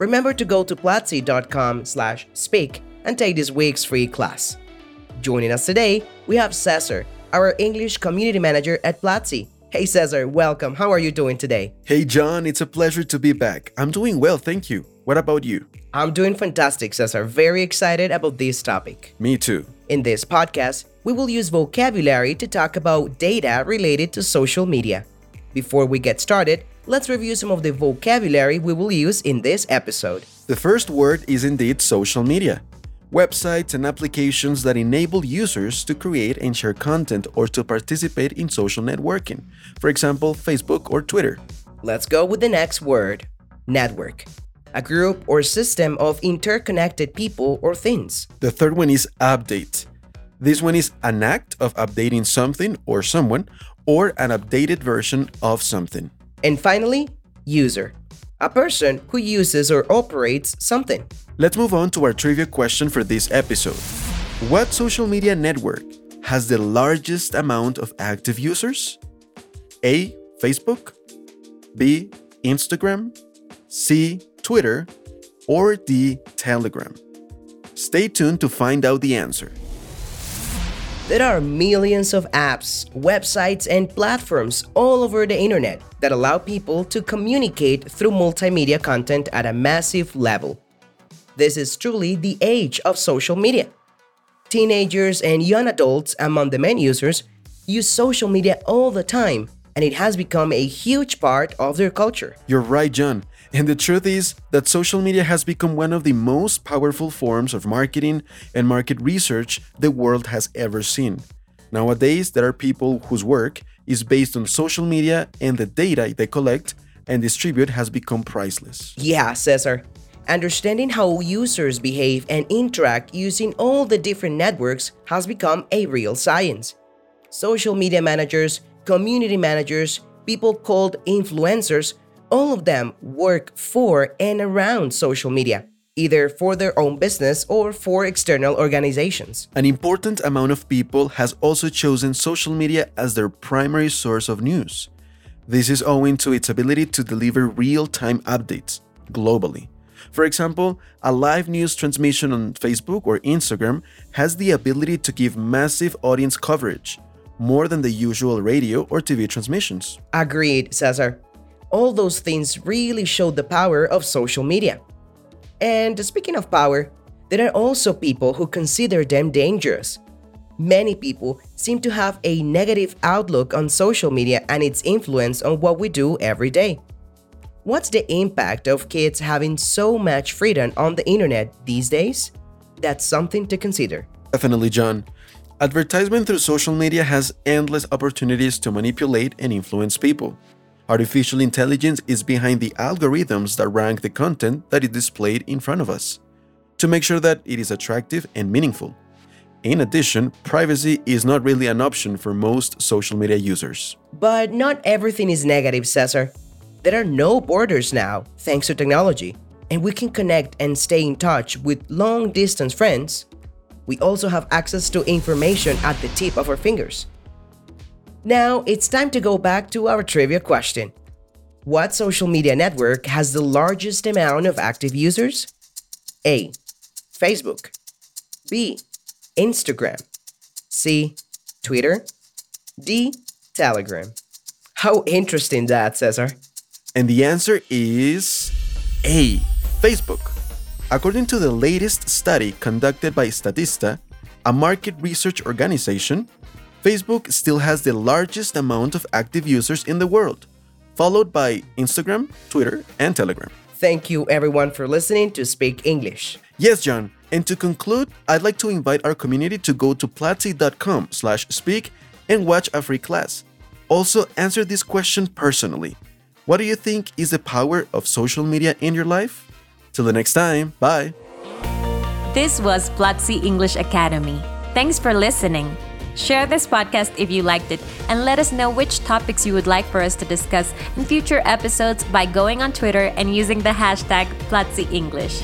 Remember to go to platzi.com slash speak and take this week's free class. Joining us today, we have Cesar, our English community manager at Platzi. Hey Cesar, welcome. How are you doing today? Hey Jhon, it's a pleasure to be back. I'm doing well, thank you. What about you? I'm doing fantastic, Cesar. Very excited about this topic. Me too. In this podcast, we will use vocabulary to talk about data related to social media. Before we get started, let's review some of the vocabulary we will use in this episode. The first word is indeed social media. Websites and applications that enable users to create and share content or to participate in social networking, for example, Facebook or Twitter. Let's go with the next word network. A group or system of interconnected people or things. The third one is update. This one is an act of updating something or someone or an updated version of something. And finally, user. A person who uses or operates something. Let's move on to our trivia question for this episode. What social media network has the largest amount of active users? A. Facebook, B. Instagram, C. Twitter, or D. Telegram? Stay tuned to find out the answer. There are millions of apps, websites, and platforms all over the internet that allow people to communicate through multimedia content at a massive level. This is truly the age of social media. Teenagers and young adults among the main users use social media all the time, and it has become a huge part of their culture. You're right, Jhon. And the truth is that social media has become one of the most powerful forms of marketing and market research the world has ever seen. Nowadays, there are people whose work is based on social media and the data they collect and distribute has become priceless. Yeah, Cesar. Understanding how users behave and interact using all the different networks has become a real science. Social media managers, community managers, people called influencers all of them work for and around social media, either for their own business or for external organizations. An important amount of people has also chosen social media as their primary source of news. This is owing to its ability to deliver real time updates globally. For example, a live news transmission on Facebook or Instagram has the ability to give massive audience coverage, more than the usual radio or TV transmissions. Agreed, Cesar all those things really show the power of social media. And speaking of power, there are also people who consider them dangerous. Many people seem to have a negative outlook on social media and its influence on what we do every day. What's the impact of kids having so much freedom on the internet these days? That's something to consider. Definitely, Jhon. Advertisement through social media has endless opportunities to manipulate and influence people. Artificial intelligence is behind the algorithms that rank the content that is displayed in front of us to make sure that it is attractive and meaningful. In addition, privacy is not really an option for most social media users. But not everything is negative, Cesar. There are no borders now, thanks to technology, and we can connect and stay in touch with long distance friends. We also have access to information at the tip of our fingers. Now, it's time to go back to our trivia question. What social media network has the largest amount of active users? A. Facebook. B. Instagram. C. Twitter. D. Telegram. How interesting that, Cesar. And the answer is A. Facebook. According to the latest study conducted by Statista, a market research organization, Facebook still has the largest amount of active users in the world, followed by Instagram, Twitter, and Telegram. Thank you everyone for listening to Speak English. Yes, Jhon. And to conclude, I'd like to invite our community to go to platzi.com slash speak and watch a free class. Also, answer this question personally. What do you think is the power of social media in your life? Till the next time, bye. This was Platzi English Academy. Thanks for listening. Share this podcast if you liked it and let us know which topics you would like for us to discuss in future episodes by going on Twitter and using the hashtag Platzi English.